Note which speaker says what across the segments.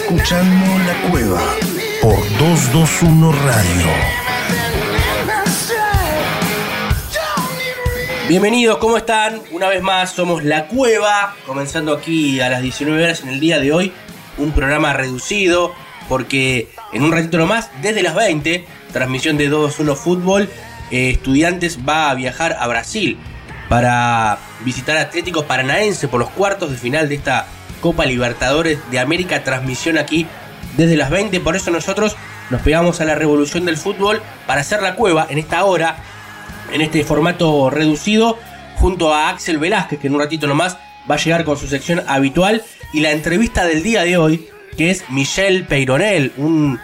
Speaker 1: escuchando La Cueva por 221 Radio.
Speaker 2: Bienvenidos, ¿cómo están? Una vez más somos La Cueva, comenzando aquí a las 19 horas en el día de hoy, un programa reducido, porque en un ratito nomás, desde las 20, transmisión de 221 Fútbol, eh, Estudiantes va a viajar a Brasil para visitar Atlético Paranaense por los cuartos de final de esta Copa Libertadores de América, transmisión aquí desde las 20, por eso nosotros nos pegamos a la revolución del fútbol para hacer la cueva en esta hora, en este formato reducido, junto a Axel Velázquez, que en un ratito nomás va a llegar con su sección habitual, y la entrevista del día de hoy, que es Michel Peyronel, un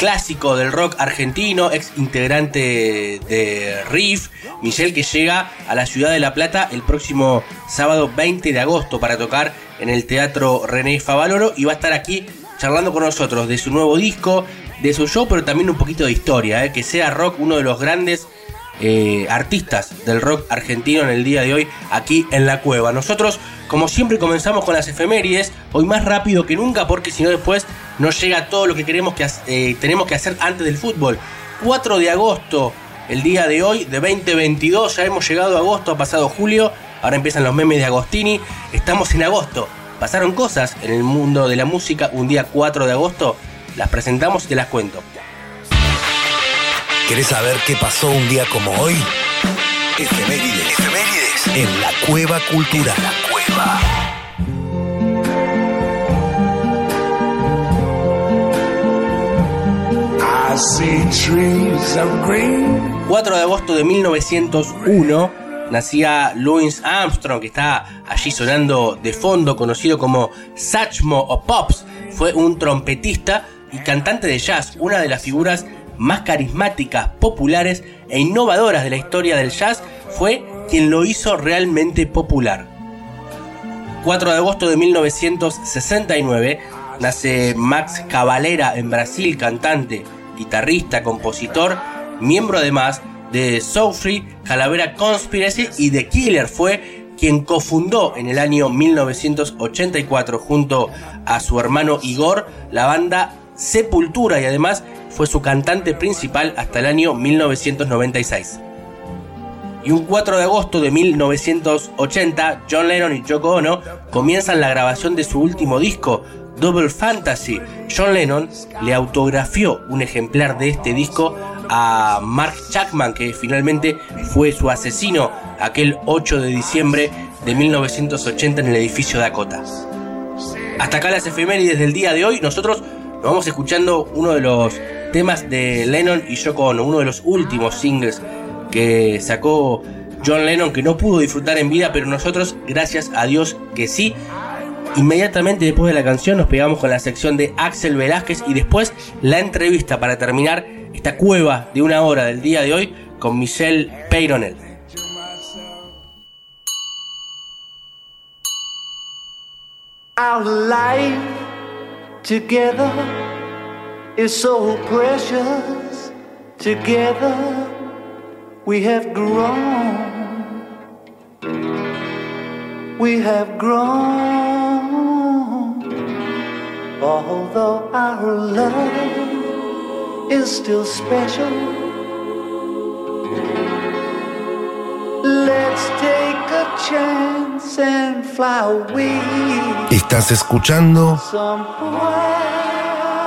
Speaker 2: clásico del rock argentino, ex integrante de Riff, Michel que llega a la ciudad de La Plata el próximo sábado 20 de agosto para tocar en el Teatro René Favaloro y va a estar aquí charlando con nosotros de su nuevo disco, de su show, pero también un poquito de historia, ¿eh? que sea rock uno de los grandes eh, artistas del rock argentino en el día de hoy aquí en la cueva. Nosotros, como siempre, comenzamos con las efemérides, hoy más rápido que nunca porque si no después no llega todo lo que queremos que eh, tenemos que hacer antes del fútbol. 4 de agosto, el día de hoy, de 2022, ya hemos llegado a agosto, ha pasado julio, ahora empiezan los memes de Agostini, estamos en agosto. Pasaron cosas en el mundo de la música un día 4 de agosto, las presentamos y te las cuento.
Speaker 1: ¿Querés saber qué pasó un día como hoy? Efemérides. Efemérides. En la Cueva Cultural. La Cueva.
Speaker 2: 4 de agosto de 1901 nacía Louis Armstrong, que está allí sonando de fondo, conocido como Satchmo o Pops. Fue un trompetista y cantante de jazz, una de las figuras más carismáticas, populares e innovadoras de la historia del jazz, fue quien lo hizo realmente popular. 4 de agosto de 1969 nace Max Cavalera en Brasil, cantante, guitarrista, compositor, miembro además de Soulfree, Calavera Conspiracy y The Killer. Fue quien cofundó en el año 1984 junto a su hermano Igor la banda Sepultura y además fue su cantante principal hasta el año 1996. Y un 4 de agosto de 1980, John Lennon y Yoko Ono comienzan la grabación de su último disco, Double Fantasy. John Lennon le autografió un ejemplar de este disco a Mark Chapman, que finalmente fue su asesino aquel 8 de diciembre de 1980 en el edificio Dakota. Hasta acá las efemérides del día de hoy. Nosotros nos vamos escuchando uno de los temas de Lennon y Yoko uno de los últimos singles que sacó John Lennon que no pudo disfrutar en vida, pero nosotros, gracias a Dios que sí. Inmediatamente después de la canción nos pegamos con la sección de Axel Velázquez y después la entrevista para terminar esta cueva de una hora del día de hoy con Michelle Peyronel.
Speaker 3: Our life together is so precious. Together we have. Although our love is still special. Let's take a chance and fly away
Speaker 1: Estás escuchando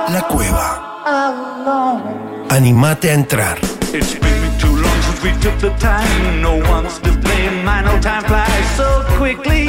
Speaker 1: La Cueva.
Speaker 3: alone.
Speaker 1: Animate a entrar.
Speaker 4: It's been too long since we took the time. No one's to blame. I know time flies so quickly.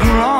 Speaker 4: grown.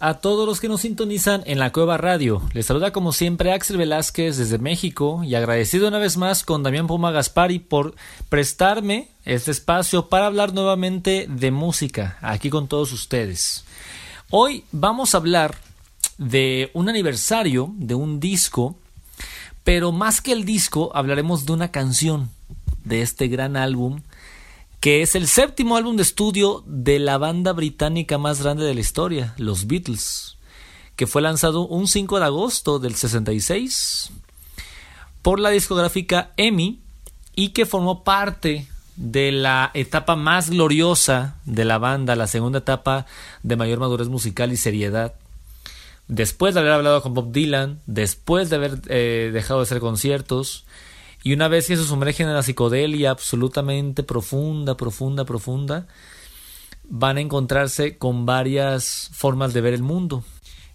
Speaker 4: A
Speaker 5: todos los que nos sintonizan en la Cueva Radio. Les saluda como siempre Axel Velázquez desde México y agradecido una vez más con Damián Puma Gaspari por prestarme este espacio para hablar nuevamente de música aquí con todos ustedes. Hoy vamos a hablar de un aniversario de un disco, pero más que el disco hablaremos de una canción de este gran álbum que es el séptimo álbum de estudio de la banda británica más grande de la historia, los Beatles, que fue lanzado un 5 de agosto del 66 por la discográfica EMI y que formó parte de la etapa más gloriosa de la banda, la segunda etapa de mayor madurez musical y seriedad. Después de haber hablado con Bob Dylan, después de haber eh, dejado de hacer conciertos, y una vez que se sumergen en la psicodelia absolutamente profunda, profunda, profunda, van a encontrarse con varias formas de ver el mundo.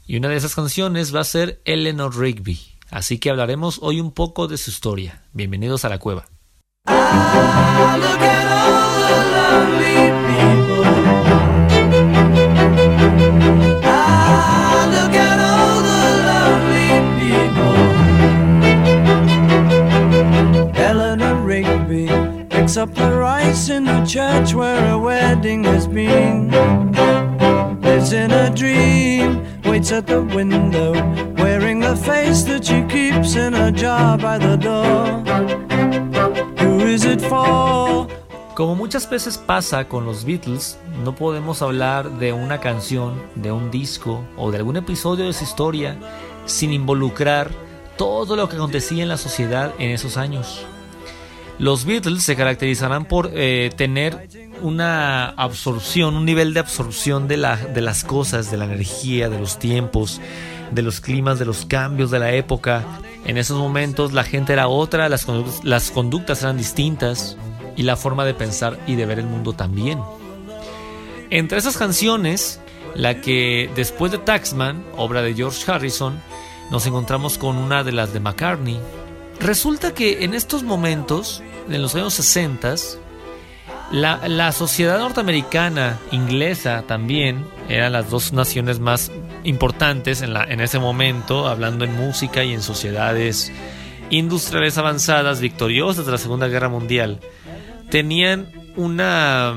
Speaker 5: Y una de esas canciones va a ser Eleanor Rigby. Así que hablaremos hoy un poco de su historia. Bienvenidos a la cueva.
Speaker 6: Up the rice in the church where a wedding has been. Lives in a dream, waits at the window, wearing the face that she keeps in a jar by the door. Who is it for?
Speaker 5: Como muchas veces pasa con los Beatles, no podemos hablar de una canción, de un disco o de algún episodio de su historia sin involucrar todo lo que acontecía en la sociedad en esos años. Los Beatles se caracterizarán por eh, tener una absorción, un nivel de absorción de, la, de las cosas, de la energía, de los tiempos, de los climas, de los cambios de la época. En esos momentos la gente era otra, las conductas, las conductas eran distintas y la forma de pensar y de ver el mundo también. Entre esas canciones, la que después de Taxman, obra de George Harrison, nos encontramos con una de las de McCartney. Resulta que en estos momentos, en los años 60, la, la sociedad norteamericana, inglesa también, eran las dos naciones más importantes en, la, en ese momento, hablando en música y en sociedades industriales avanzadas, victoriosas de la Segunda Guerra Mundial, tenían una,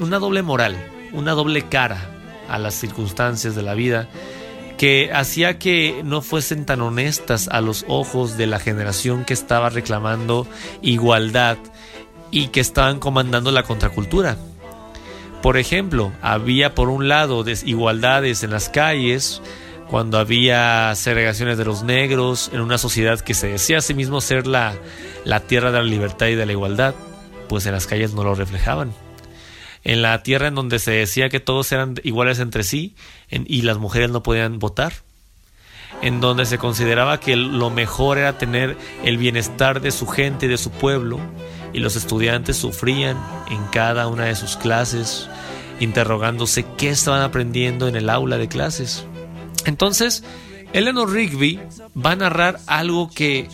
Speaker 5: una doble moral, una doble cara a las circunstancias de la vida que hacía que no fuesen tan honestas a los ojos de la generación que estaba reclamando igualdad y que estaban comandando la contracultura. Por ejemplo, había por un lado desigualdades en las calles, cuando había segregaciones de los negros, en una sociedad que se decía a sí mismo ser la, la tierra de la libertad y de la igualdad, pues en las calles no lo reflejaban. En la tierra en donde se decía que todos eran iguales entre sí y las mujeres no podían votar. En donde se consideraba que lo mejor era tener el bienestar de su gente y de su pueblo, y los estudiantes sufrían en cada una de sus clases, interrogándose qué estaban aprendiendo en el aula de clases. Entonces, Eleanor Rigby va a narrar algo que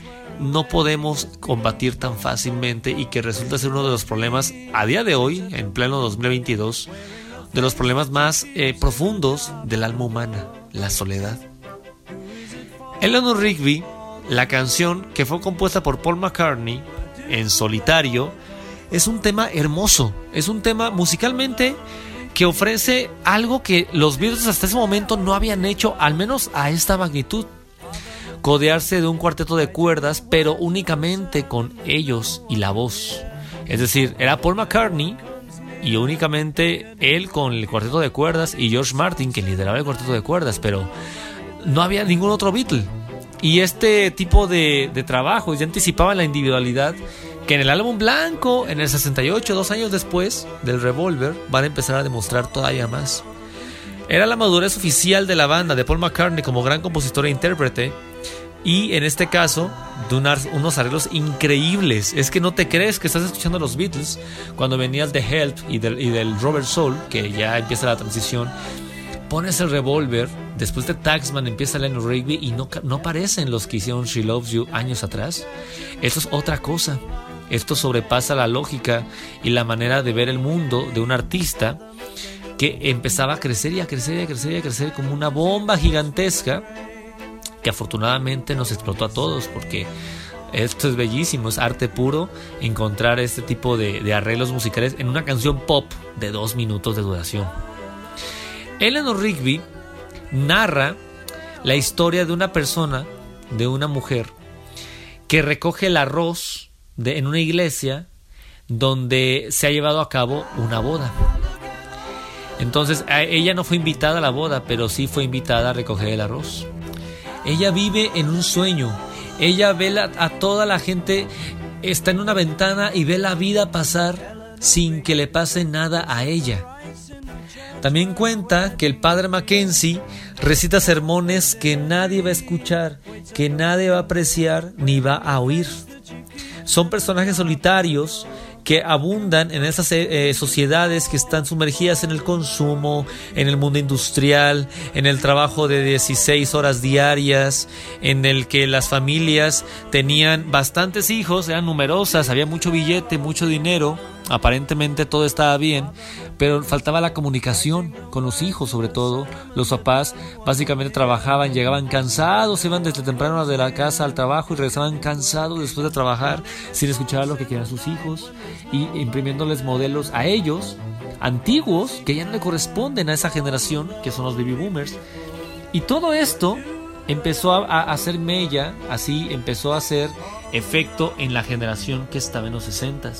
Speaker 5: no podemos combatir tan fácilmente y que resulta ser uno de los problemas a día de hoy, en pleno 2022, de los problemas más eh, profundos del alma humana, la soledad. Eleanor Rigby, la canción que fue compuesta por Paul McCartney en solitario, es un tema hermoso, es un tema musicalmente que ofrece algo que los Beatles hasta ese momento no habían hecho, al menos a esta magnitud. Codearse de un cuarteto de cuerdas, pero únicamente con ellos y la voz. Es decir, era Paul McCartney y únicamente él con el cuarteto de cuerdas y George Martin que lideraba el cuarteto de cuerdas, pero no había ningún otro Beatle. Y este tipo de, de trabajo ya anticipaba la individualidad que en el álbum blanco, en el 68, dos años después del Revolver, van a empezar a demostrar todavía más. Era la madurez oficial de la banda de Paul McCartney como gran compositor e intérprete. Y en este caso, de unos arreglos increíbles. Es que no te crees que estás escuchando los Beatles cuando venías de Help y del, y del Robert Soul, que ya empieza la transición. Pones el revólver, después de Taxman empieza Lennon Rigby y no, no aparecen los que hicieron She Loves You años atrás. Esto es otra cosa. Esto sobrepasa la lógica y la manera de ver el mundo de un artista que empezaba a crecer y a crecer y a crecer y a crecer como una bomba gigantesca que afortunadamente nos explotó a todos porque esto es bellísimo, es arte puro encontrar este tipo de, de arreglos musicales en una canción pop de dos minutos de duración. Eleanor Rigby narra la historia de una persona, de una mujer, que recoge el arroz de, en una iglesia donde se ha llevado a cabo una boda. Entonces, ella no fue invitada a la boda, pero sí fue invitada a recoger el arroz. Ella vive en un sueño. Ella ve a toda la gente, está en una ventana y ve la vida pasar sin que le pase nada a ella. También cuenta que el padre Mackenzie recita sermones que nadie va a escuchar, que nadie va a apreciar ni va a oír. Son personajes solitarios que abundan en esas eh, eh, sociedades que están sumergidas en el consumo, en el mundo industrial, en el trabajo de 16 horas diarias, en el que las familias tenían bastantes hijos, eran numerosas, había mucho billete, mucho dinero, aparentemente todo estaba bien, pero faltaba la comunicación con los hijos sobre todo. Los papás básicamente trabajaban, llegaban cansados, iban desde temprano de la casa al trabajo y regresaban cansados después de trabajar sin escuchar lo que querían sus hijos y imprimiéndoles modelos a ellos antiguos que ya no le corresponden a esa generación que son los baby boomers. Y todo esto empezó a, a hacer mella, así empezó a hacer efecto en la generación que estaba en los 60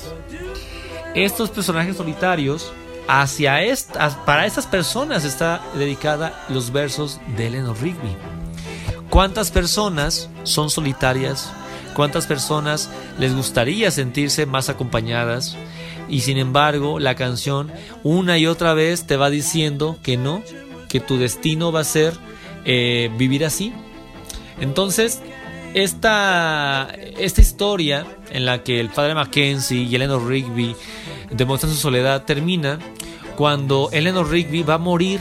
Speaker 5: estos personajes solitarios hacia esta, para estas personas está dedicada los versos de Eleanor Rigby. ¿Cuántas personas son solitarias? ¿Cuántas personas les gustaría sentirse más acompañadas? Y sin embargo, la canción una y otra vez te va diciendo que no, que tu destino va a ser eh, vivir así. Entonces, esta, esta historia en la que el padre Mackenzie y Eleanor Rigby demuestran su soledad termina cuando Eleanor Rigby va a morir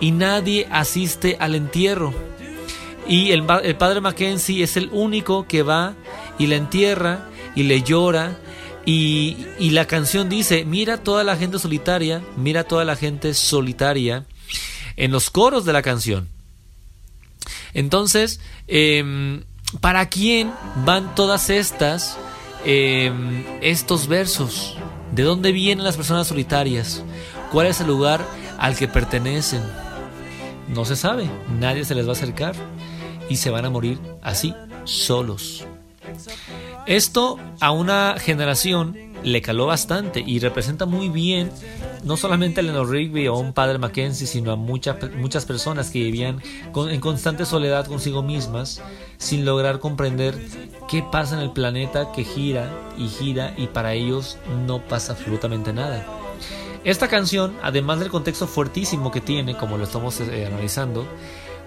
Speaker 5: y nadie asiste al entierro. Y el, el padre Mackenzie es el único que va y la entierra y le llora. Y, y la canción dice, mira toda la gente solitaria, mira toda la gente solitaria en los coros de la canción. Entonces, eh, ¿para quién van todas estas, eh, estos versos? ¿De dónde vienen las personas solitarias? ¿Cuál es el lugar al que pertenecen? No se sabe, nadie se les va a acercar y se van a morir así, solos. Esto a una generación le caló bastante y representa muy bien no solamente a Eleanor Rigby o a un padre Mackenzie, sino a muchas muchas personas que vivían con- en constante soledad consigo mismas, sin lograr comprender qué pasa en el planeta que gira y gira y para ellos no pasa absolutamente nada. Esta canción, además del contexto fuertísimo que tiene, como lo estamos eh, analizando,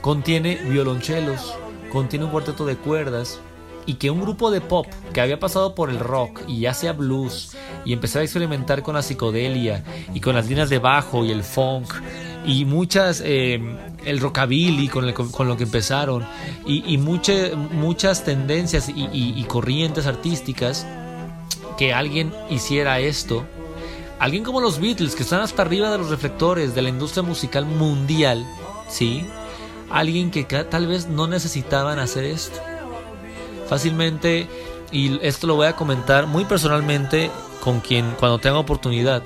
Speaker 5: contiene violonchelos, contiene un cuarteto de cuerdas y que un grupo de pop que había pasado por el rock y ya sea blues y empezar a experimentar con la psicodelia y con las líneas de bajo y el funk y muchas eh, el rockabilly con, el- con lo que empezaron y, y mucha- muchas tendencias y- y- corrientes artísticas que alguien hiciera esto alguien como los Beatles que están hasta arriba de los reflectores de la industria musical mundial, ¿sí? Alguien que tal vez no necesitaban hacer esto. Fácilmente, y esto lo voy a comentar muy personalmente con quien cuando tenga oportunidad.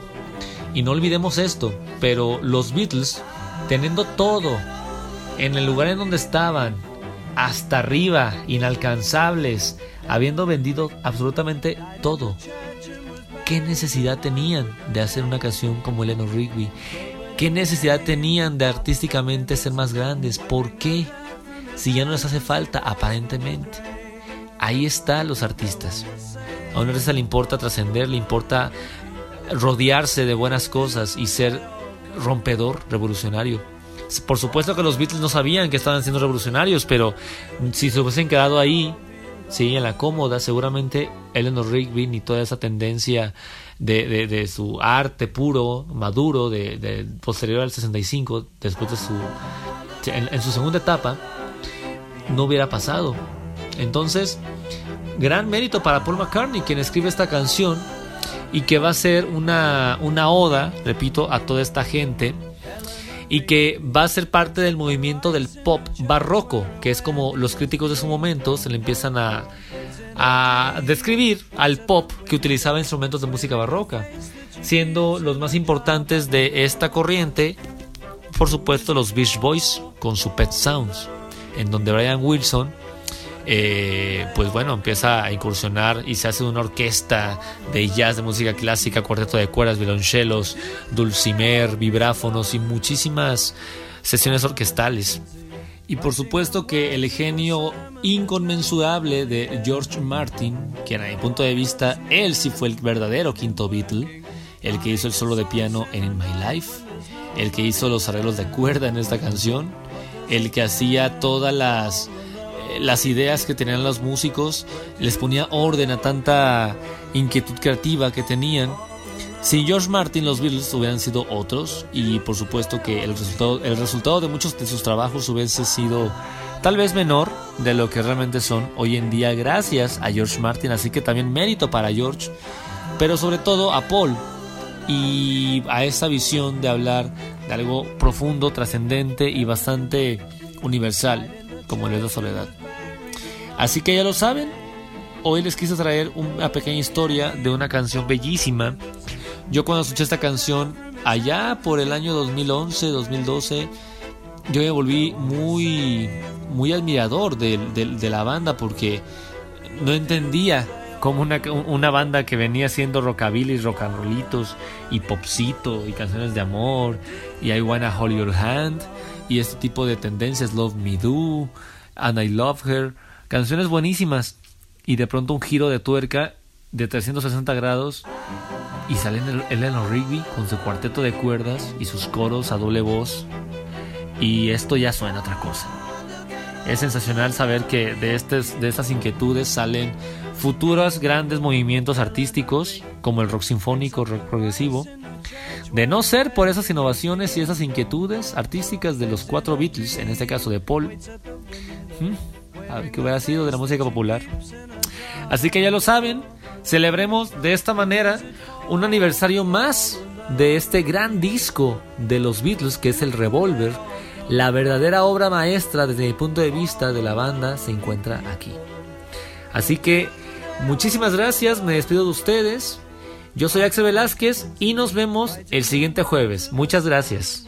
Speaker 5: Y no olvidemos esto, pero los Beatles, teniendo todo en el lugar en donde estaban, hasta arriba, inalcanzables, habiendo vendido absolutamente todo, ¿Qué necesidad tenían de hacer una canción como Eleanor Rigby? ¿Qué necesidad tenían de artísticamente ser más grandes? ¿Por qué? Si ya no les hace falta, aparentemente. Ahí están los artistas. A un artista le importa trascender, le importa rodearse de buenas cosas y ser rompedor, revolucionario. Por supuesto que los Beatles no sabían que estaban siendo revolucionarios, pero si se hubiesen quedado ahí, sí, en la cómoda, seguramente Eleanor Rigby ni toda esa tendencia de, su arte puro, maduro, de, posterior al 65, después de su. En su segunda etapa, no hubiera pasado. Entonces, gran mérito para Paul McCartney, quien escribe esta canción y que va a ser una, una oda, repito, a toda esta gente y que va a ser parte del movimiento del pop barroco, que es como los críticos de su momento se le empiezan a, a describir al pop que utilizaba instrumentos de música barroca, siendo los más importantes de esta corriente, por supuesto, los Beach Boys con su Pet Sounds, en donde Brian Wilson eh, pues bueno, empieza a incursionar y se hace una orquesta de jazz, de música clásica, cuarteto de cuerdas, violonchelos, dulcimer, vibráfonos y muchísimas sesiones orquestales. Y por supuesto que el genio inconmensurable de George Martin, que a mi punto de vista él sí fue el verdadero quinto Beatle, el que hizo el solo de piano en In My Life, el que hizo los arreglos de cuerda en esta canción, el que hacía todas las las ideas que tenían los músicos, les ponía orden a tanta inquietud creativa que tenían. Sin George Martin los Beatles hubieran sido otros y por supuesto que el resultado, el resultado de muchos de sus trabajos hubiese sido tal vez menor de lo que realmente son hoy en día gracias a George Martin, así que también mérito para George, pero sobre todo a Paul y a esa visión de hablar de algo profundo, trascendente y bastante universal como el es la soledad. Así que ya lo saben, hoy les quise traer una pequeña historia de una canción bellísima. Yo cuando escuché esta canción allá por el año 2011, 2012, yo me volví muy, muy admirador de, la banda porque no entendía cómo una, una banda que venía haciendo rockabilly, rock and rollitos y popcito y canciones de amor y I Wanna Hold Your Hand y este tipo de tendencias, Love Me Do, And I Love Her, canciones buenísimas y de pronto un giro de tuerca de 360 grados y sale el- Eleanor Rigby con su cuarteto de cuerdas y sus coros a doble voz y esto ya suena otra cosa. Es sensacional saber que de, de estas inquietudes salen futuros grandes movimientos artísticos como el rock sinfónico, rock progresivo. De no ser por esas innovaciones y esas inquietudes artísticas de los cuatro Beatles, en este caso de Paul. Qué hubiera sido de la música popular. Así que ya lo saben, celebremos de esta manera un aniversario más de este gran disco de los Beatles que es el Revolver. La verdadera obra maestra desde mi punto de vista de la banda se encuentra aquí. Así que muchísimas gracias, me despido de ustedes. Yo soy Axel Velázquez y nos vemos el siguiente jueves. Muchas gracias.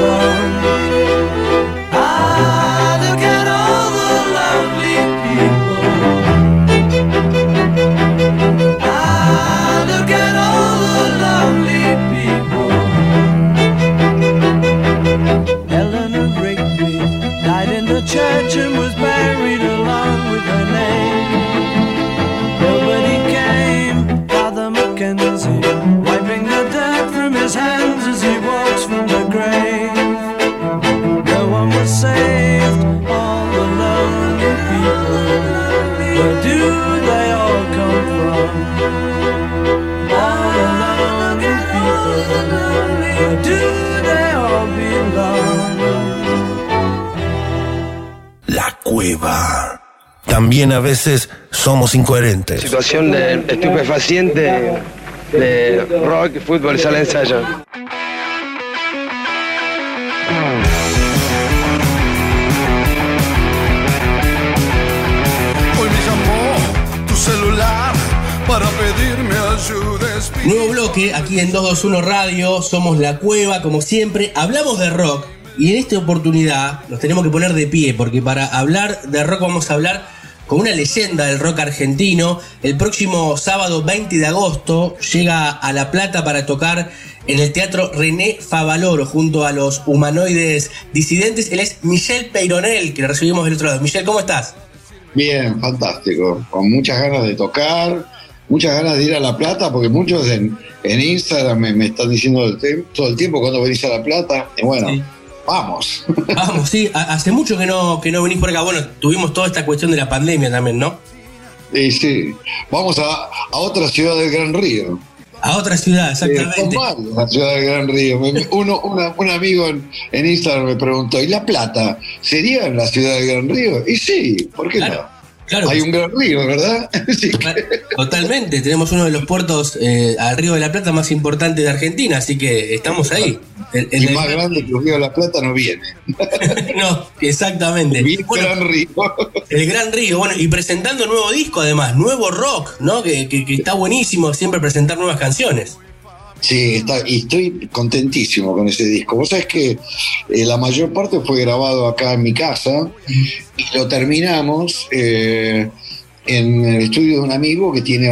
Speaker 6: Where do they all
Speaker 1: También a veces somos incoherentes.
Speaker 7: situación de estupefaciente de rock, fútbol, sala de ensayo.
Speaker 8: Hoy me llamó tu celular para pedirme ayuda.
Speaker 2: Nuevo bloque aquí en 221 Radio, somos La Cueva, como siempre, hablamos de rock y en esta oportunidad nos tenemos que poner de pie porque para hablar de rock vamos a hablar con una leyenda del rock argentino. El próximo sábado 20 de agosto llega a La Plata para tocar en el Teatro René Favaloro junto a los humanoides disidentes. Él es Michel Peyronel, que le recibimos del otro lado. Michel, ¿cómo estás?
Speaker 9: Bien, fantástico. Con muchas ganas de tocar, muchas ganas de ir a La Plata, porque muchos en, en Instagram me, me están diciendo todo el tiempo cuando venís a La Plata. Y bueno,
Speaker 2: Sí.
Speaker 9: Vamos.
Speaker 2: Vamos, sí, ha- hace mucho que no, que no venís por acá. Bueno, tuvimos toda esta cuestión de la pandemia también, ¿no?
Speaker 9: Y sí, vamos a, a otra ciudad del Gran Río.
Speaker 2: A otra ciudad,
Speaker 9: Eh,
Speaker 2: exactamente.
Speaker 9: varias las ciudades del Gran Río. Uno, una- un amigo en, en Instagram me preguntó, ¿y La Plata sería en la ciudad del Gran Río? Y sí, ¿por qué
Speaker 2: Claro,
Speaker 9: no?
Speaker 2: Claro.
Speaker 9: Hay un Gran Río, ¿verdad? Sí.
Speaker 2: Totalmente, tenemos uno de los puertos eh, al Río de la Plata más importantes de Argentina, así que estamos ahí. El, el
Speaker 9: Y más grande que el Río de la Plata no viene.
Speaker 2: no, exactamente. Bueno,
Speaker 9: Gran Río.
Speaker 2: el Gran Río, bueno, y presentando nuevo disco además, nuevo rock, ¿no? Que, que- que está buenísimo siempre presentar nuevas canciones.
Speaker 9: Sí, está, y estoy contentísimo con ese disco. Vos sabés que eh, la mayor parte fue grabado acá en mi casa y lo terminamos eh, en el estudio de un amigo que tiene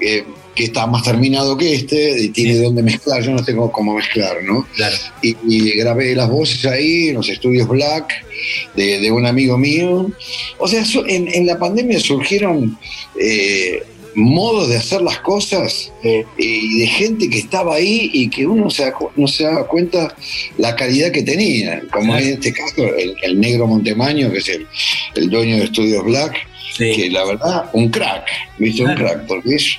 Speaker 9: eh, que está más terminado que este y tiene
Speaker 2: Sí.
Speaker 9: dónde mezclar. Yo no tengo cómo mezclar, ¿no?
Speaker 2: Claro.
Speaker 9: y, y grabé las voces ahí en los estudios Black de, de un amigo mío. O sea, en, en la pandemia surgieron eh, modos de hacer las cosas y de gente que estaba ahí y que uno se no se daba cuenta la calidad que tenía. Como
Speaker 2: Claro.
Speaker 9: en este caso, el, el negro Montemaño, que es el, el dueño de estudios Black.
Speaker 2: Sí.
Speaker 9: Que la verdad, un crack, ¿viste? Un crack, porque es.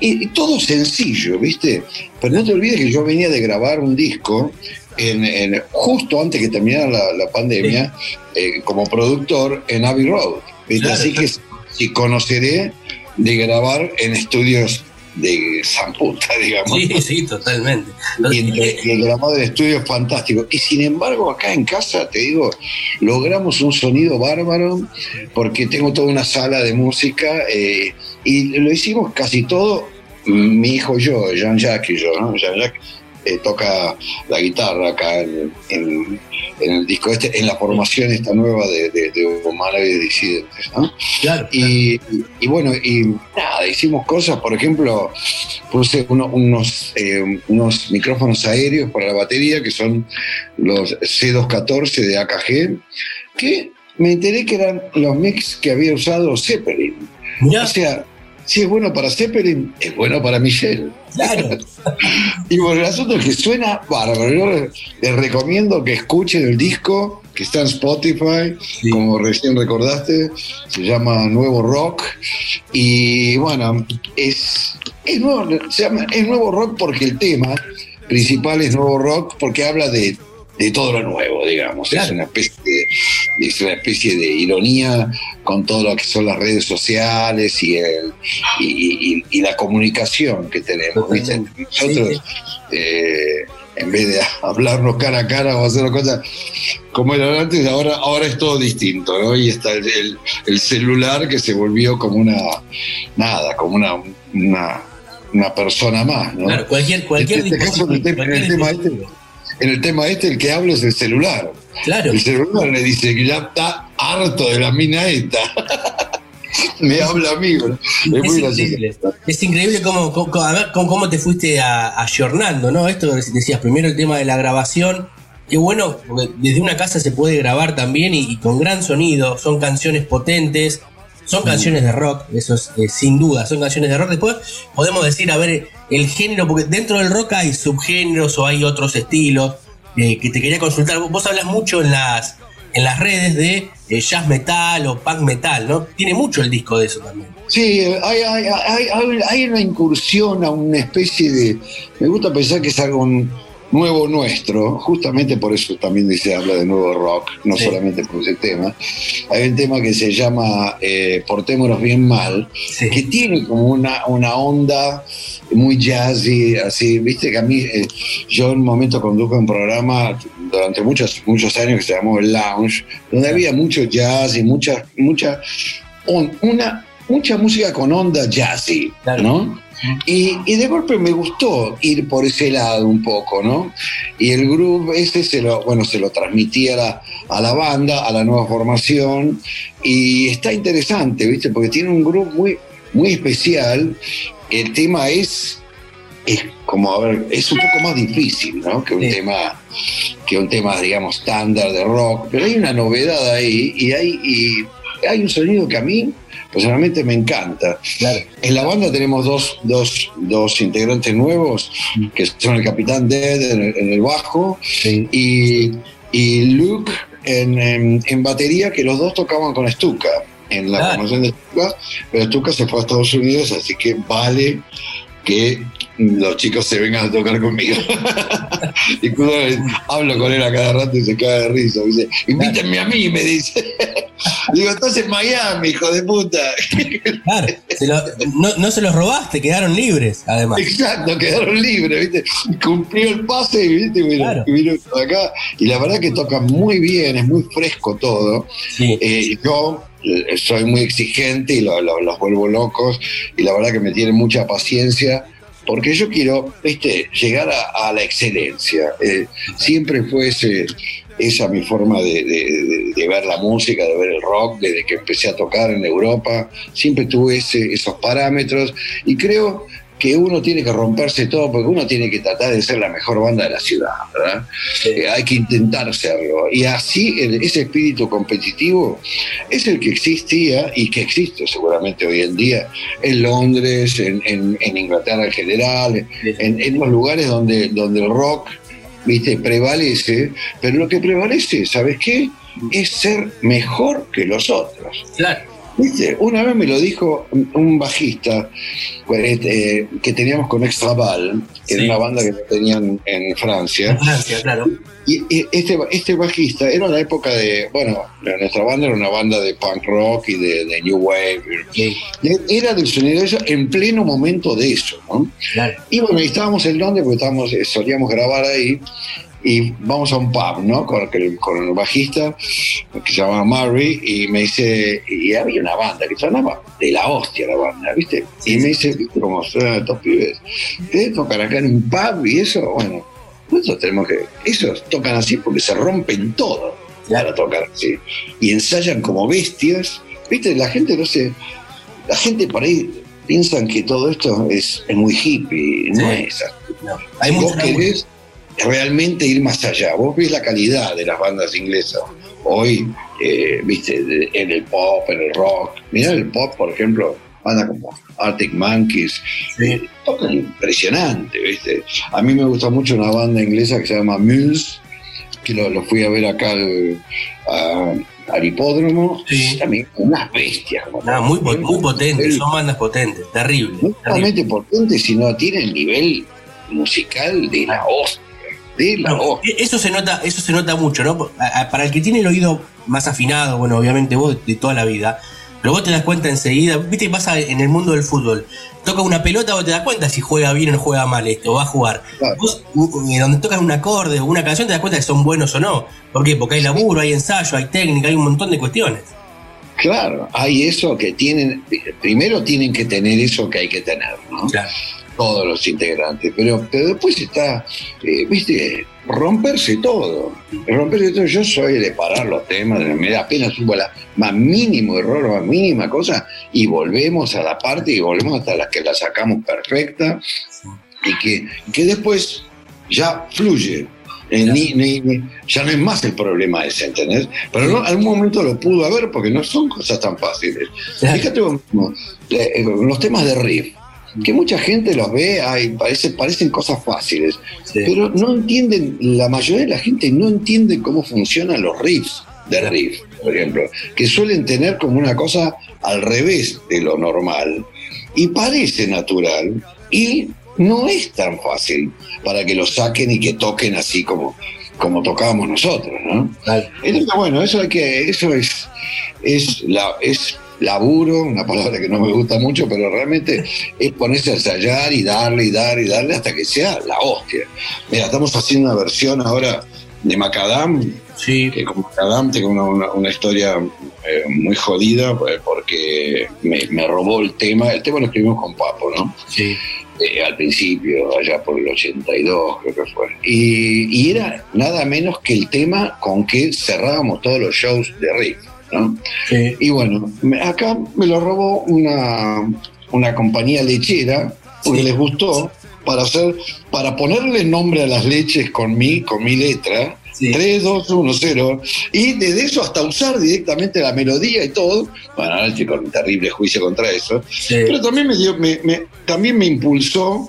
Speaker 9: y, y todo sencillo, ¿viste? Pero no te olvides que yo venía de grabar un disco en, en- justo antes que terminara la, la pandemia, eh, como productor en Abbey Road. ¿viste?
Speaker 2: Claro,
Speaker 9: Así que sí conoceré de grabar en estudios de San Puta, digamos.
Speaker 2: Sí, sí, totalmente.
Speaker 9: Y, entre- y el grabado del estudio es fantástico. Y sin embargo, acá en casa, te digo, logramos un sonido bárbaro porque tengo toda una sala de música eh, y lo hicimos casi todo mi hijo y yo, Jean-Jacques y yo, ¿no? Jean-Jacques eh, toca la guitarra acá en, en- en el disco este, en la formación esta nueva de, de, de Humanoides Disidentes, ¿no?
Speaker 2: Claro.
Speaker 9: Y, y bueno, y nada, hicimos cosas, por ejemplo, puse uno- unos, eh, unos micrófonos aéreos para la batería, que son los C214 de AKG, que me enteré que eran los mix que había usado Zeppelin.
Speaker 2: Mirá.
Speaker 9: O sea, si es bueno para Zeppelin, es bueno para Michelle.
Speaker 2: Claro.
Speaker 9: Y bueno, el asunto es que suena bárbaro. Yo les, recomiendo que escuchen el disco que está en Spotify, como recién recordaste, se llama Nuevo Rock. Y bueno, es, es, nuevo, se llama- es Nuevo Rock porque el tema principal es Nuevo Rock porque habla de, de todo lo nuevo, digamos. Es, una especie de, es una especie de ironía con todo lo que son las redes sociales y, el, y, y- y la comunicación que tenemos. ¿viste? Nosotros, eh, en vez de hablarnos cara a cara o hacer cosas como era antes, ahora, ahora es todo distinto, ¿no? Y está el, el- el celular que se volvió como una, nada, como una, una, una persona más, ¿no?
Speaker 2: Claro, cualquier, cualquier
Speaker 9: este caso, el tema este, en el tema este, el que habla es el celular.
Speaker 2: Claro.
Speaker 9: El celular le dice que ya está harto de la mina esta. Me habla a mí, bro. Es muy
Speaker 2: Es
Speaker 9: gracioso.
Speaker 2: increíble. Es increíble cómo, cómo, cómo- te fuiste a- ayornando, ¿no? Esto decías, primero el tema de la grabación. Qué bueno, porque desde una casa se puede grabar también y, y con gran sonido. Son canciones potentes, son canciones de rock, eso es eh, sin duda, son canciones de rock. Después podemos decir, a ver, el género, porque dentro del rock hay subgéneros o hay otros estilos eh, que te quería consultar. Vos, hablas mucho en las, en las redes de eh, jazz metal o punk metal, ¿no? Tiene mucho el disco de eso también.
Speaker 9: Sí, hay, hay, hay, hay- una incursión a una especie de. Me gusta pensar que es algo n- nuevo nuestro, justamente por eso también dice habla de nuevo rock, no
Speaker 2: Sí.
Speaker 9: solamente por ese tema. Hay un tema que se llama eh, Portémonos bien mal, que tiene como una, una onda muy jazzy, así, viste que a mí, eh, yo en un momento conduje un programa durante muchos, muchos años que se llamó El Lounge, donde había mucho jazz y mucha, mucha, on- una, mucha música con onda jazzy, ¿no? Y, y de golpe me gustó ir por ese lado un poco, ¿no? Y el groove ese se lo, bueno, se lo transmití a la, a la banda, a la nueva formación, y está interesante, ¿viste? Porque tiene un groove muy, muy especial. El tema es, es como, a ver, es un poco más difícil, ¿no? Que un tema, que un tema, digamos, estándar de rock, pero hay una novedad ahí y hay, y hay un sonido que a mí personalmente me encanta. En la banda tenemos dos, dos, dos integrantes nuevos, que son el Capitán Dead en el, en el bajo y, y Luke en, en- en batería, que los dos tocaban con Stuka en la
Speaker 2: Claro.
Speaker 9: formación de Stuka, pero Stuka se fue a Estados Unidos, así que vale que los chicos se vengan a tocar conmigo. y cuando hablo con él a cada rato y se cae de risa. me Dice, invítenme a mí, me dice. Digo, estás en Miami, hijo de puta.
Speaker 2: Claro, se lo- no, no se los robaste, quedaron libres, además.
Speaker 9: Exacto, quedaron libres, ¿viste? Cumplió el pase y, ¿viste? Vino,
Speaker 2: Claro.
Speaker 9: y vino acá. Y la verdad que toca muy bien, es muy fresco todo. Eh, yo eh, soy muy exigente y lo- lo- los vuelvo locos. Y la verdad que me tienen mucha paciencia. Porque yo quiero, viste, llegar a, a la excelencia. Eh, siempre fue ese, esa mi forma de, de- de- de ver la música, de ver el rock, desde que empecé a tocar en Europa. Siempre tuve ese- esos parámetros y creo que uno tiene que romperse todo porque uno tiene que tratar de ser la mejor banda de la ciudad, ¿verdad? Eh, hay que intentar serlo. Y así el- ese espíritu competitivo es el que existía y que existe seguramente hoy en día en Londres, en, en- en Inglaterra en general, en, en los lugares donde, donde el rock viste, prevalece, pero lo que prevalece, ¿sabes qué? Es ser mejor que los otros.
Speaker 2: Claro.
Speaker 9: ¿Viste? Una vez me lo dijo un- bajista este, que teníamos con Extraval, que era
Speaker 2: Sí.
Speaker 9: una banda que tenían en Francia.
Speaker 2: En Francia, claro.
Speaker 9: Y, y este, este bajista era una época de, bueno, la- nuestra banda era una banda de punk rock y de, de new wave. Y Era del sonido de eso en pleno momento de eso, ¿no? Y bueno, estábamos en Londres porque estábamos, solíamos grabar ahí y vamos a un pub, ¿no? Con, el- con el bajista que se llamaba Murray y me dice, y había una banda que sonaba de la hostia la banda, ¿viste? Y me dice, ¿viste cómo suenan estos pibes? ¿Querés tocar acá en un pub y eso? Bueno, Nosotros tenemos que. Esos tocan así porque se rompen todo para tocar así. Y ensayan como bestias. Viste, la gente no sé. La gente por ahí piensan que todo esto es, es muy hippie. No
Speaker 2: Sí.
Speaker 9: es así.
Speaker 2: No, hay
Speaker 9: vos querés realmente ir más allá, vos ves la calidad de las bandas inglesas hoy, eh, viste, en el pop, en el rock. Mirá el pop, por ejemplo, bandas como Arctic Monkeys, eh, tocan impresionante, viste. A mí me gusta mucho una banda inglesa que se llama Muse, que lo, lo fui a ver acá al, a- al hipódromo, también unas bestias.
Speaker 2: No, muy,
Speaker 9: tocan.
Speaker 2: muy potentes, son bandas potentes, terrible.
Speaker 9: no solamente potentes, sino tienen nivel musical de la hostia, la
Speaker 2: e- eso se nota, eso se nota mucho, ¿no? Para el que tiene el oído más afinado, bueno, obviamente vos de toda la vida, pero vos te das cuenta enseguida, viste pasa en el mundo del fútbol, toca una pelota, vos te das cuenta si juega bien o no juega mal esto, va a jugar. Vos, u- u- donde tocas un acorde o una canción, te das cuenta que son buenos o no. ¿Por qué? Porque hay laburo, hay ensayo, hay técnica, hay un montón de cuestiones.
Speaker 9: Claro, hay eso que tienen, primero tienen que tener eso que hay que tener, ¿no? Todos los integrantes, pero, pero después está, eh, viste, romperse todo, romperse todo. Yo soy de parar los temas, me da apenas hubo la más mínimo error, más mínima cosa, y volvemos a la parte y volvemos hasta la que la sacamos perfecta y que, que después ya fluye. Eh, ni- ni- ni- ya no es más el problema ese, ¿entendés? Pero en algún momento lo pudo haber porque no son cosas tan fáciles. Fíjate eh, los temas de riff, que mucha gente los ve, ay, parece, parecen cosas fáciles, pero no entienden, la mayoría de la gente no entiende cómo funcionan los riffs de riff, por ejemplo, que suelen tener como una cosa al revés de lo normal y parece natural y no es tan fácil para que lo saquen y que toquen así como, como tocábamos nosotros, ¿no? Entonces, bueno, eso hay que, eso es, es la, es laburo, una palabra que no me gusta mucho, pero realmente es ponerse a ensayar y darle y darle y darle hasta que sea la hostia. Mira, estamos haciendo una versión ahora de Macadam, que con Macadam tengo una, una- una historia eh, muy jodida pues, porque me, me robó el tema, el tema lo escribimos con Papo, ¿no?
Speaker 2: Sí.
Speaker 9: Eh, al principio, allá por el 82, creo que fue. Y, y era nada menos que el tema con que cerrábamos todos los shows de Rick, ¿no? Y bueno, acá me lo robó una, una compañía lechera, porque les gustó, para hacer, para ponerle nombre a las leches con mi, con mi letra. 3, 2, 1, 0. Y desde eso hasta usar directamente la melodía y todo. Bueno, ahora estoy con un terrible juicio contra eso. Pero también me, dio, me, me- también me impulsó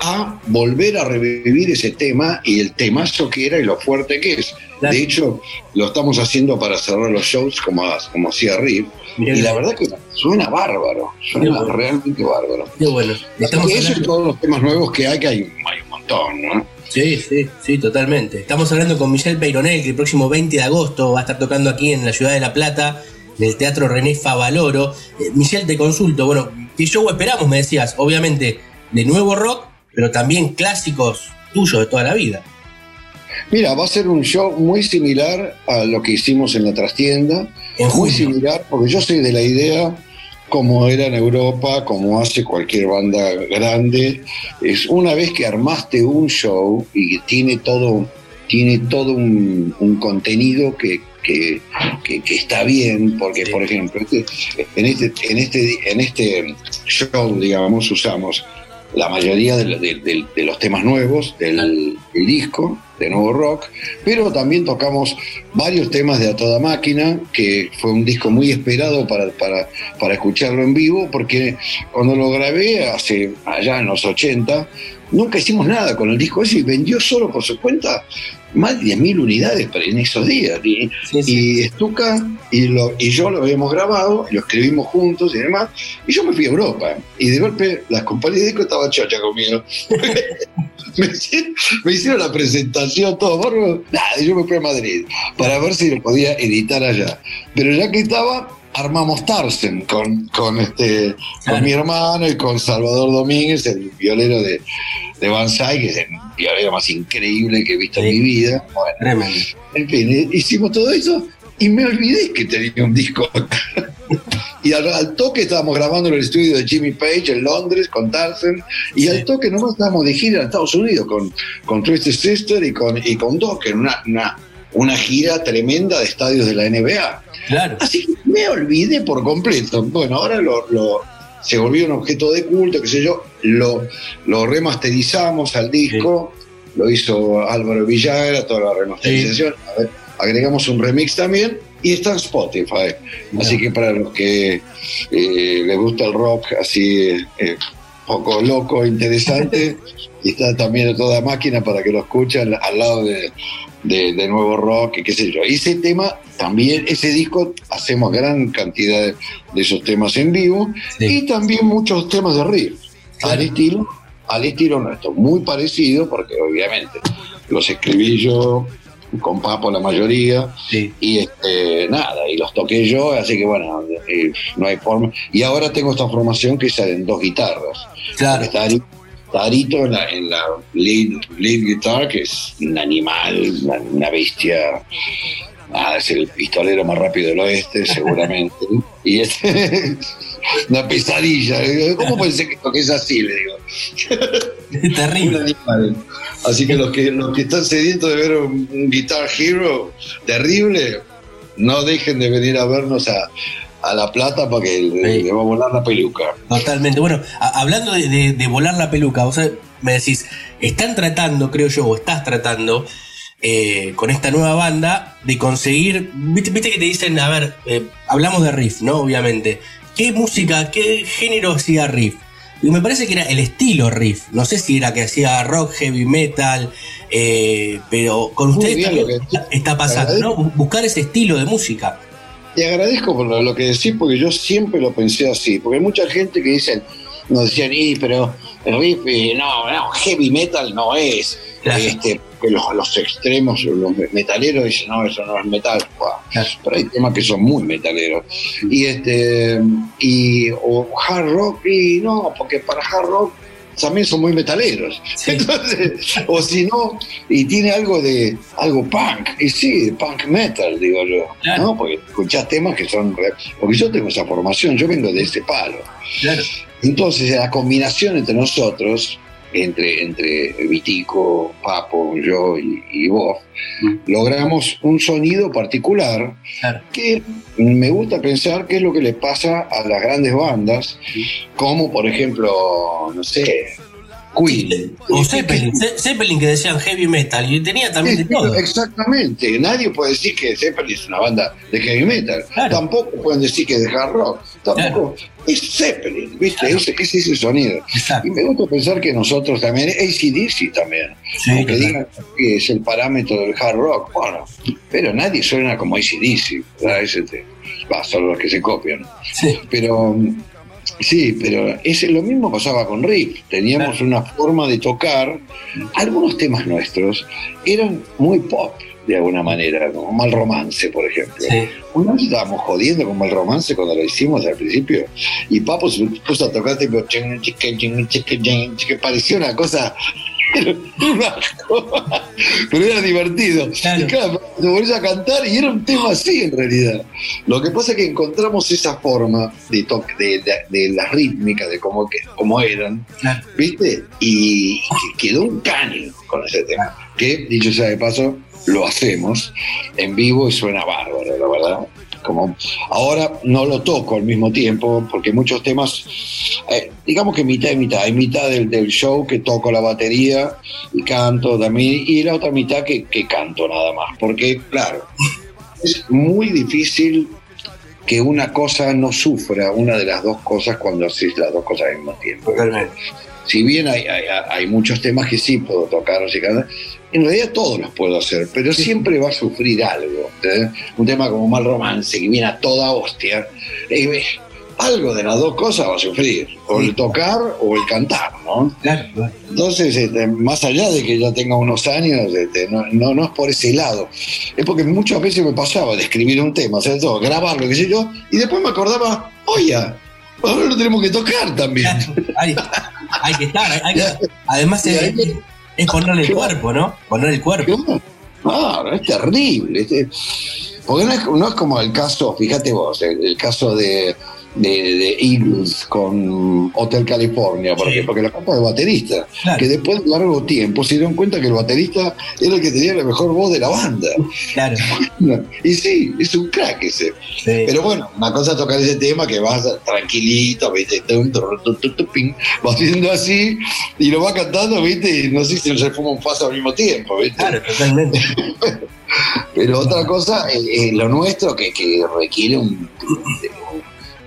Speaker 9: a volver a revivir ese tema y el temazo que era y lo fuerte que es. De hecho, lo estamos haciendo para cerrar los shows como, como hacía Riff.
Speaker 2: Mirá
Speaker 9: y la verdad que suena bárbaro, suena
Speaker 2: bueno.
Speaker 9: realmente bárbaro.
Speaker 2: Qué bueno. Estamos
Speaker 9: eso
Speaker 2: hablando-
Speaker 9: y todos los temas nuevos que hay, que hay, hay un montón, ¿no?
Speaker 2: Sí, sí, sí, totalmente. Estamos hablando con Michelle Peyronel, que el próximo 20 de agosto va a estar tocando aquí en la ciudad de La Plata, en el Teatro René Favaloro. Eh, Michelle, te consulto, bueno, ¿qué show esperamos? Me decías, obviamente, de nuevo rock, pero también clásicos tuyos de toda la vida.
Speaker 9: Mira, va a ser un show muy similar a lo que hicimos en la trastienda. muy similar, porque yo soy de la idea, como era en Europa, como hace cualquier banda grande, es una vez que armaste un show y que tiene todo, tiene todo un, un contenido que, que, que- que está bien, porque por ejemplo, este- en, este, en, este, en este show, digamos, usamos la mayoría de, de- los temas nuevos del, del disco, de Nuevo Rock, pero también tocamos varios temas de A Toda Máquina, que fue un disco muy esperado para, para, para escucharlo en vivo, porque cuando lo grabé hace allá en los 80, nunca hicimos nada con el disco ese y vendió solo por su cuenta más de 10.000 unidades en esos días. Y, y Stuka y, lo, y yo lo habíamos grabado, lo escribimos juntos y demás, y yo me fui a Europa. Y de golpe las compañías de disco estaban chocha conmigo. me, hicieron, me hicieron la presentación, todo bárbaro. Nada, y yo me fui a Madrid para ver si lo podía editar allá. Pero ya que estaba, armamos Tarsen con, con, este, con mi hermano y con Salvador Domínguez, el violero de, de Banzai, que es el violero más increíble que he visto en mi vida. Bueno, en fin, eh, hicimos todo eso y me olvidé que tenía un disco. Y al, al toque estábamos grabando en el estudio de Jimmy Page en Londres con Tarzan. Y al toque nomás estábamos de gira en Estados Unidos con, con Twisted Sister y con, y con Doc en una, una, una gira tremenda de estadios de la NBA.
Speaker 2: Claro.
Speaker 9: Así que me olvidé por completo. Bueno, ahora lo, lo- se volvió un objeto de culto, qué sé yo, lo, lo remasterizamos al disco, lo hizo Álvaro Villagra, toda la remasterización. A ver, agregamos un remix también y está en Spotify. Así que para los que eh, les gusta el rock así eh, poco loco, interesante, y está también a toda máquina para que lo escuchen al lado de, de, de nuevo rock y qué sé yo. Ese tema también, ese disco, hacemos gran cantidad de, de esos temas en vivo y también muchos temas de riff, al estilo, al estilo nuestro, muy parecido, porque obviamente los escribí yo con Papo la mayoría y este nada y los toqué yo así que bueno eh, no hay forma. Y ahora tengo esta formación que es en dos guitarras.
Speaker 2: Claro.
Speaker 9: está Ari- está Arito en la, en la lead, lead guitar que es un animal una, una bestia. Nada, es el pistolero más rápido del oeste seguramente. Y es una pesadilla. ¿cómo puede ser que toques así? le digo.
Speaker 2: Terrible.
Speaker 9: Así que los que los que están sedientos de ver un, un Guitar Hero terrible, no dejen de venir a vernos a, a La Plata para que le, le va a volar la peluca.
Speaker 2: Totalmente. Bueno, a- hablando de, de- de volar la peluca, vos sabés, me decís, están tratando, creo yo, o estás tratando eh, con esta nueva banda de conseguir. Viste, viste que te dicen, a ver, eh, hablamos de riff, ¿no? Obviamente. ¿Qué música, qué género hacía riff? Y me parece que era el estilo riff. No sé si era que hacía rock, heavy metal, eh, pero con ustedes
Speaker 9: que-
Speaker 2: está- está pasando, ¿no? Bu- Buscar ese estilo de música.
Speaker 9: Te agradezco por lo, lo que decís, porque yo siempre lo pensé así. Porque hay mucha gente que dicen, nos decían, y pero el riff, no, no, heavy metal no es. Este, que los, los extremos, los metaleros dicen, no, eso no es metal. Buah. Pero hay temas que son muy metaleros. Y este, y, o hard rock, y no, porque para hard rock también son muy metaleros. Entonces, o si no, y tiene algo de algo punk, y sí, punk metal, digo yo, ¿no? Porque escuchás temas que son, porque yo tengo esa formación, yo vengo de ese palo. Entonces, la combinación entre nosotros, entre, entre Vitico, Papo, yo y, y vos, logramos un sonido particular que me gusta pensar que es lo que le pasa a las grandes bandas, como por ejemplo, no sé, Queen.
Speaker 2: O Zeppelin, Ze- Zeppelin que decían heavy metal y tenía también de todo.
Speaker 9: Exactamente. Nadie puede decir que Zeppelin es una banda de heavy metal. Tampoco pueden decir que es de hard rock. Tampoco. Es Zeppelin, ¿viste? Ese- Es, ese sonido. Y me gusta pensar que nosotros también, ACDC también, aunque digan que es el parámetro del hard rock, bueno, pero nadie suena como ACDC, ¿verdad? Ese te- va, solo los que se copian. Pero Sí, pero es, lo mismo pasaba con Riff. Teníamos una forma de tocar. Algunos temas nuestros eran muy pop, de alguna manera, como Mal Romance, por ejemplo. Una vez estábamos jodiendo con Mal Romance cuando lo hicimos al principio, y Papo se puso a tocar tipo, parecía una cosa. Una cosa, pero era divertido. Y claro, te volvés a cantar y era un tema así en realidad. Lo que pasa es que encontramos esa forma de, to- de, de, de la rítmica, de cómo, que, cómo eran, ¿viste? Y, y que quedó un caño con ese tema. Que, dicho sea de paso, lo hacemos en vivo y suena bárbaro, la verdad. Como, ahora no lo toco al mismo tiempo, porque muchos temas, eh, digamos que mitad y mitad. Hay mitad del, del show que toco la batería y canto también, y la otra mitad que, que canto nada más. Porque, claro, es muy difícil que una cosa no sufra una de las dos cosas cuando haces las dos cosas al mismo tiempo. Si bien hay, hay, hay muchos temas que sí puedo tocar, en realidad todos los puedo hacer, pero siempre va a sufrir algo. ¿eh? Un tema como Mal Romance, que viene a toda hostia, eh, algo de las dos cosas va a sufrir, o el tocar o el cantar, ¿no? Entonces, este, más allá de que ya tenga unos años, este, no, no, no es por ese lado. Es porque muchas veces me pasaba de escribir un tema, hacer todo, grabarlo, qué sé yo, y después me acordaba, oye, ahora lo tenemos que tocar también.
Speaker 2: Hay, hay que estar, hay, que- además es, es ponerle el cuerpo, ¿no? Poner el cuerpo.
Speaker 9: Claro, es terrible. este- Porque no es, no es como el caso, fíjate vos, el, el caso de, de, de Eagles con Hotel California, porque, porque la culpa del baterista,
Speaker 2: Claro.
Speaker 9: que después de largo tiempo se dieron cuenta que el baterista era el que tenía la mejor voz de la banda.
Speaker 2: Claro.
Speaker 9: Y sí, es un crack ese.
Speaker 2: Sí.
Speaker 9: Pero bueno, una cosa es tocar ese tema que vas tranquilito, ¿viste? Vas haciendo así y lo va cantando, ¿viste? Y no sé si se fuma un paso al mismo tiempo, ¿viste?
Speaker 2: Claro, totalmente.
Speaker 9: Pero otra cosa es lo nuestro que, que requiere un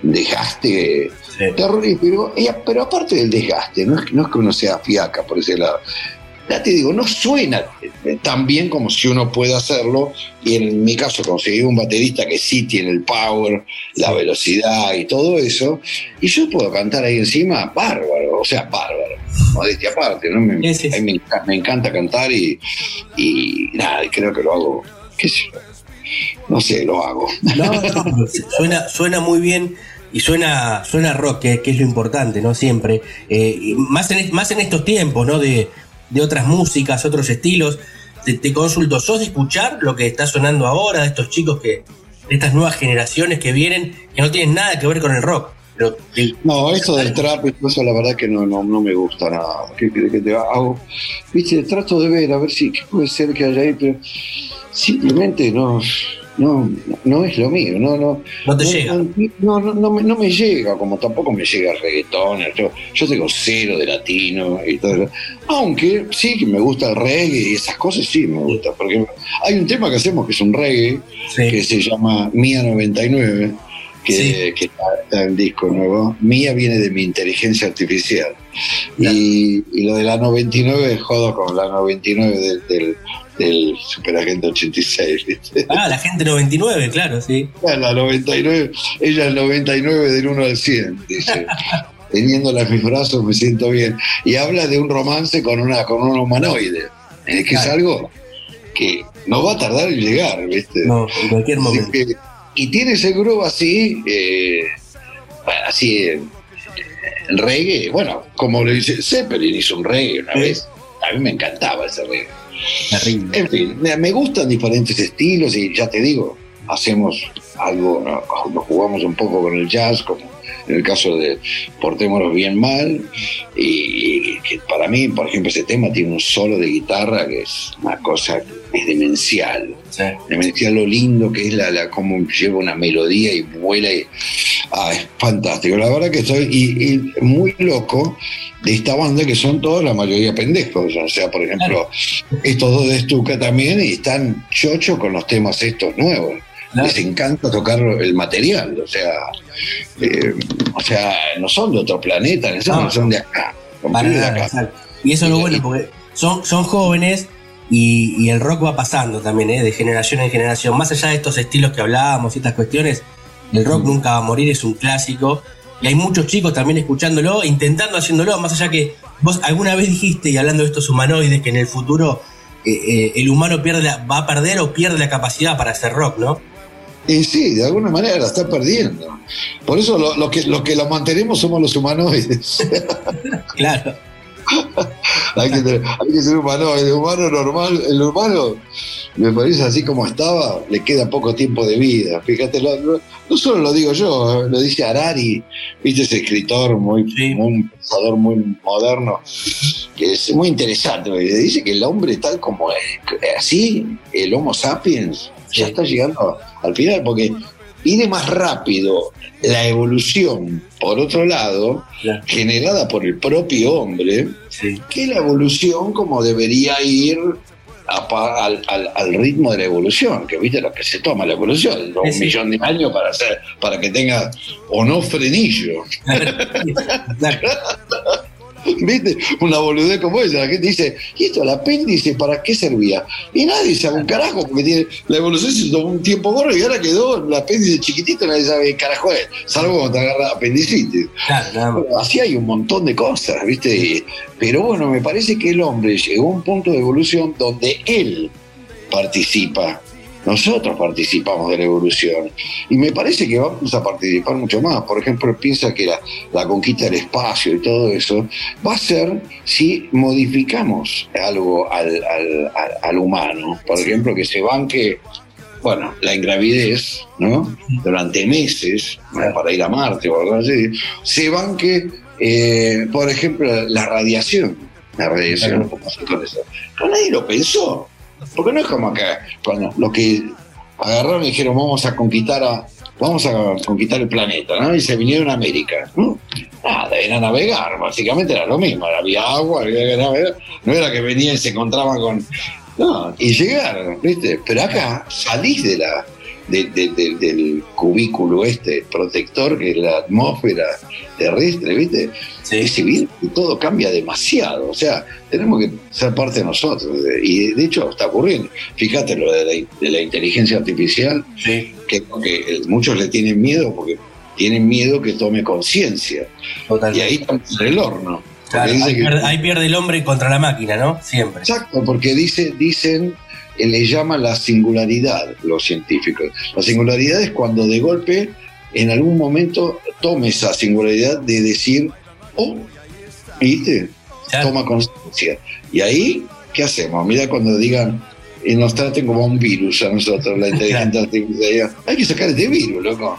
Speaker 9: desgaste
Speaker 2: Sí.
Speaker 9: terrible. Pero, pero aparte del desgaste, no es, no es que uno sea fiaca por ese lado. Ya te digo, no suena tan bien como si uno puede hacerlo. Y en mi caso conseguí un baterista que sí tiene el power, la velocidad y todo eso. Y yo puedo cantar ahí encima, bárbaro, o sea, bárbaro. Modestia aparte, ¿no? Me,
Speaker 2: Sí, sí, sí.
Speaker 9: a mí me, me encanta cantar y, y nada, creo que lo hago, qué sé yo. No sé, lo hago.
Speaker 2: No, no, suena, suena muy bien y suena, suena rock, que, que es lo importante, ¿no? Siempre. Eh, más, en, más en estos tiempos, ¿no? De, de otras músicas, otros estilos. Te, te consulto, ¿sos de escuchar lo que está sonando ahora de estos chicos que, de estas nuevas generaciones que vienen, que no tienen nada que ver con el rock? Pero
Speaker 9: No, eso del trap, eso la verdad que no, no, no me gusta nada. ¿Qué crees que te hago? Viste, trato de ver, a ver si qué puede ser que haya ahí, pero simplemente no, no, no es lo mío, no, no.
Speaker 2: No te llega.
Speaker 9: No, no, no, me, no me llega, como tampoco me llega el reggaetón. Yo, yo tengo cero de latino y todo eso. Aunque sí que me gusta el reggae y esas cosas sí me gusta. Por ejemplo, hay un tema que hacemos que es un reggae
Speaker 2: Sí.
Speaker 9: que se llama Mía 99, que,
Speaker 2: Sí.
Speaker 9: que está, está en disco nuevo. Mía viene de mi inteligencia artificial. Y, y lo de la 99, jodo con la 99 del, del, del Superagente 86, ¿viste?
Speaker 2: Ah, la gente 99, claro, sí.
Speaker 9: La 99, ella el 99 del 1 al 100, dice. Teniéndola en mis brazos me siento bien. Y habla de un romance con una con un humanoide, eh, que es
Speaker 2: Claro.
Speaker 9: algo que no va a tardar en llegar, ¿viste?
Speaker 2: No, en cualquier momento.
Speaker 9: que- y tiene ese groove así, eh, así eh, el reggae, bueno, como le dice, Zeppelin hizo un reggae una vez, a mí me encantaba ese reggae.
Speaker 2: Terrible.
Speaker 9: En fin, me gustan diferentes estilos y ya te digo, hacemos algo, ¿no? nos jugamos un poco con el jazz, como en el caso de Portémonos Bien Mal, y, y que para mí, por ejemplo, ese tema tiene un solo de guitarra que es una cosa que es demencial
Speaker 2: Sí.
Speaker 9: demencial lo lindo que es la, la cómo lleva una melodía y vuela y ah, es fantástico la verdad que estoy y, y muy loco de esta banda que son todos la mayoría pendejos o sea por ejemplo estos dos de Stuka también y están chocho con los temas estos nuevos. Les encanta tocar el material o sea eh, o sea no son de otro planeta no son, de acá
Speaker 2: Para
Speaker 9: de.
Speaker 2: Y eso es lo bueno, porque son, son jóvenes y, y el rock va pasando también, ¿eh? de generación en generación. Más allá de estos estilos que hablábamos y estas cuestiones, el rock nunca va a morir, es un clásico. Y hay muchos chicos también escuchándolo, intentando haciéndolo, más allá que vos alguna vez dijiste, y hablando de estos humanoides, que en el futuro eh, eh, el humano pierde la- va a perder o pierde la capacidad para hacer rock, ¿no?
Speaker 9: Y sí, de alguna manera la está perdiendo. Por eso lo, lo que, lo que lo mantenemos somos los humanoides.
Speaker 2: Claro.
Speaker 9: hay, que, tener- hay que ser humanoide. El humano normal, el humano, me parece así como estaba, le queda poco tiempo de vida. Fíjate, lo- no solo lo digo yo, eh, lo dice Harari, viste ese escritor muy,
Speaker 2: Sí.
Speaker 9: muy- pensador muy moderno, que es muy interesante. Dice que el hombre tal como es, así, el Homo sapiens, ya está llegando al final, porque viene más rápido la evolución, por otro lado,
Speaker 2: Claro.
Speaker 9: generada por el propio hombre,
Speaker 2: Sí.
Speaker 9: que la evolución como debería ir a al, al- al ritmo de la evolución, que viste lo que se toma la evolución, un
Speaker 2: Sí,
Speaker 9: millón de años para hacer, para que tenga o no frenillo.
Speaker 2: Claro.
Speaker 9: ¿Viste? Una boludez como esa. La gente dice, ¿y esto, el apéndice, para qué servía? Y nadie sabe un carajo, porque tiene, la evolución se tomó un tiempo gordo y ahora quedó el apéndice chiquitito, nadie sabe qué carajo es, salvo cuando te agarra apendicitis.
Speaker 2: Claro.
Speaker 9: Bueno, así hay un montón de cosas, ¿viste? Y- Pero bueno, me parece que el hombre llegó a un punto de evolución donde él participa. Nosotros participamos de la evolución. Y me parece que vamos a participar mucho más. Por ejemplo, piensa que la, la conquista del espacio y todo eso va a ser si modificamos algo al, al- al- al humano. Por ejemplo, que se banque bueno, la ingravidez, ¿no? Durante meses, para ir a Marte o algo así, se banque, eh, por ejemplo, la radiación. La radiación. Pero nadie lo pensó. Porque no es como que cuando lo que agarraron y dijeron vamos a conquistar a vamos a conquistar el planeta, ¿no? Y se vinieron a América. ¿no? Nada, era navegar, básicamente era lo mismo, había agua, había navegar. No era que venían y se encontraban con. No, y llegaron, ¿viste? Pero acá salís de la, de- de- de- del cubículo este protector que es la atmósfera terrestre, ¿viste? Ese virus, y todo cambia demasiado. O sea, tenemos que ser parte de nosotros. Y de hecho está ocurriendo. Fíjate lo de la, de la inteligencia artificial, que, que muchos le tienen miedo porque tienen miedo que tome conciencia. Y ahí estamos en el horno.
Speaker 2: Claro, ahí,
Speaker 9: que-
Speaker 2: pierde, ahí pierde el hombre contra la máquina, ¿no? Siempre.
Speaker 9: Exacto, porque dice, dicen, eh, le llaman la singularidad los científicos. La singularidad es cuando de golpe, en algún momento, tome esa singularidad de decir, oh, ¿viste? Toma conciencia. Y ahí, ¿qué hacemos? Mira cuando digan, y nos traten como un virus a nosotros, la inteligencia artificial. Hay que sacar este virus, loco.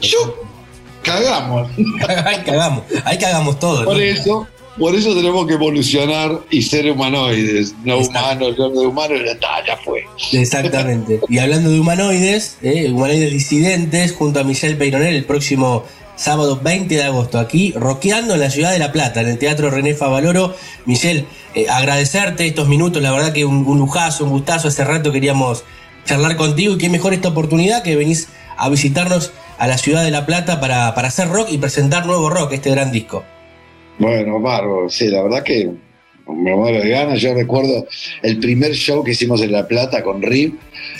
Speaker 9: Yo, cagamos.
Speaker 2: ahí cagamos, ahí cagamos todo.
Speaker 9: Por
Speaker 2: ¿no?
Speaker 9: eso, por eso tenemos que evolucionar y ser humanoides, no humanos, yo de humanos ya está, ya fue.
Speaker 2: Exactamente. Y hablando de humanoides, ¿eh? humanoides disidentes, junto a Michelle Peyronel el próximo sábado 20 de agosto, aquí, roqueando en la ciudad de La Plata, en el Teatro René Favaloro. Michelle, eh, agradecerte estos minutos, la verdad que un, un lujazo, un gustazo, hace rato queríamos charlar contigo y qué mejor esta oportunidad que venís a visitarnos a la ciudad de La Plata para, para hacer rock y presentar nuevo rock, este gran disco.
Speaker 9: Bueno, bárbaro, sí, la verdad que me muero de ganas. Yo recuerdo el primer show que hicimos en La Plata con Rip,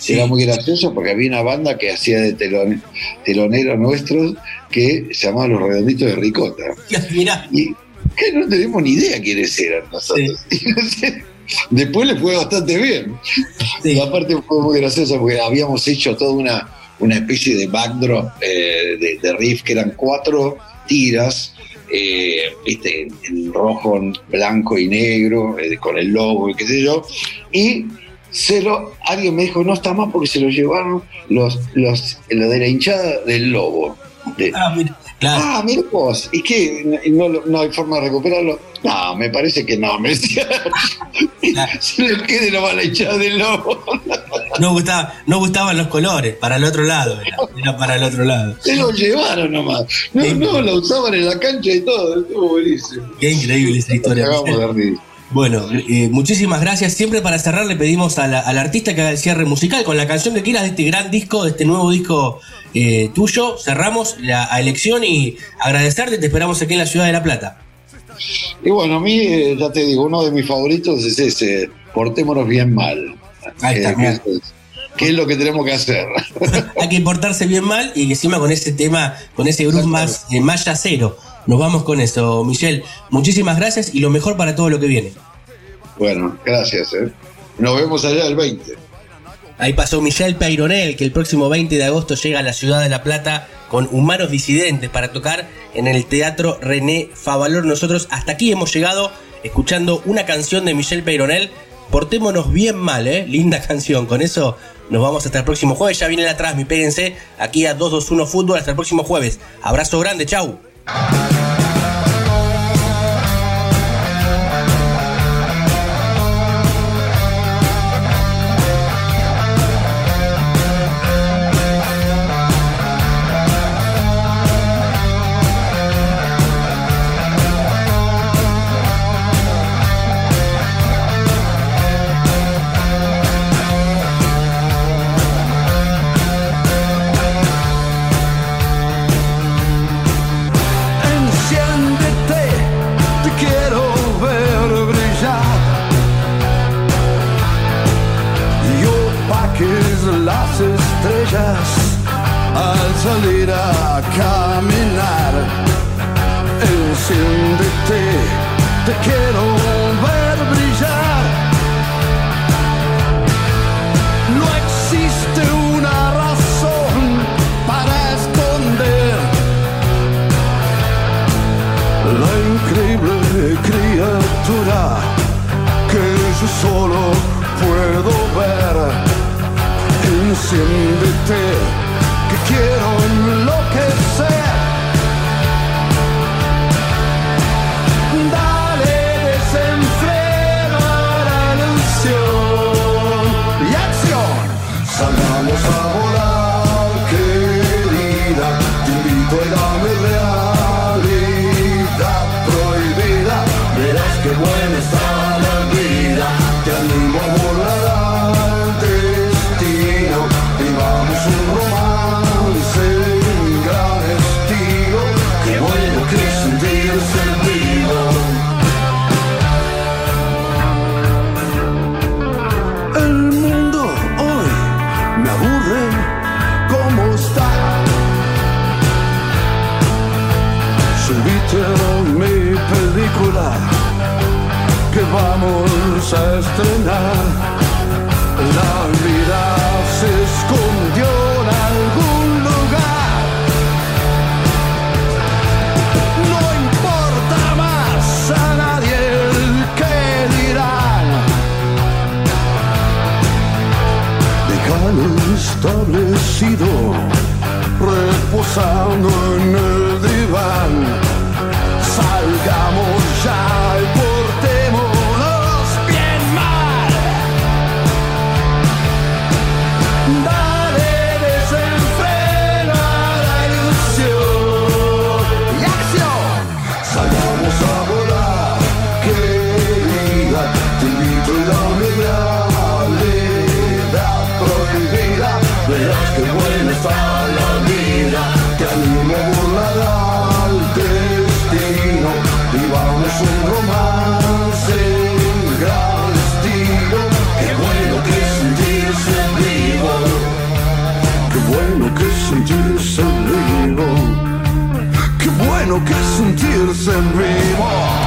Speaker 9: era muy gracioso porque había una banda que hacía de telone- teloneros nuestros que se llamaba Los Redonditos de Ricota.
Speaker 2: Mirá.
Speaker 9: Y que no tenemos ni idea quiénes eran nosotros. Y no sé, Después le fue bastante bien. Y aparte fue muy gracioso porque habíamos hecho toda una, una especie de backdrop eh, de, de riff que eran cuatro tiras, eh, viste, en, rojo, blanco y negro, eh, con el logo y qué sé yo. Y se lo, alguien me dijo, no está más porque se lo llevaron los, los, lo de la hinchada del lobo. De-
Speaker 2: Ah, mira, claro.
Speaker 9: Ah, mira vos, ¿y qué? ¿No, no hay forma de recuperarlo? No, me parece que no, me decía. Se le quede nomás la hinchada del lobo.
Speaker 2: No, gustaba, no gustaban los colores, para el otro lado, era, era para el otro lado.
Speaker 9: Se lo llevaron nomás. No, no, la usaban en la cancha y todo, estuvo buenísimo.
Speaker 2: Qué increíble esa historia.
Speaker 9: De.
Speaker 2: Bueno, eh, muchísimas gracias. Siempre para cerrar le pedimos a la- al artista que haga el cierre musical con la canción que quieras de este gran disco, de este nuevo disco eh, tuyo. Cerramos la elección y agradecerte. Te esperamos aquí en la ciudad de La Plata.
Speaker 9: Y bueno, a mí, eh, ya te digo, uno de mis favoritos es ese, portémonos bien mal.
Speaker 2: Ahí está,
Speaker 9: Eh, que es- ¿Qué es lo que tenemos que hacer?
Speaker 2: Hay que portarse bien mal y encima con ese tema, con ese groove más, eh, más yacero. Nos vamos con eso, Michelle. Muchísimas gracias y lo mejor para todo lo que viene.
Speaker 9: Bueno, gracias. ¿eh? Nos vemos allá el 20.
Speaker 2: Ahí pasó Michelle Peyronel, que el próximo 20 de agosto llega a la ciudad de La Plata con Humanos Disidentes para tocar en el Teatro René Favalor. Nosotros hasta aquí hemos llegado escuchando una canción de Michelle Peyronel. Portémonos bien mal, ¿eh? Linda canción. Con eso nos vamos hasta el próximo jueves. Ya viene la atrás, mi péguense. Aquí a 221 Fútbol. Hasta el próximo jueves. Abrazo grande, chau.
Speaker 8: La vida se escondió en algún lugar. No importa más a nadie el que dirán. Déjalo establecido, reposando que buena está la vida. Te animo a volar al destino. Vivamos un romance en gran estilo. Qué bueno que es sentirse vivo. Qué bueno que es sentirse vivo. Qué bueno que es sentirse vivo.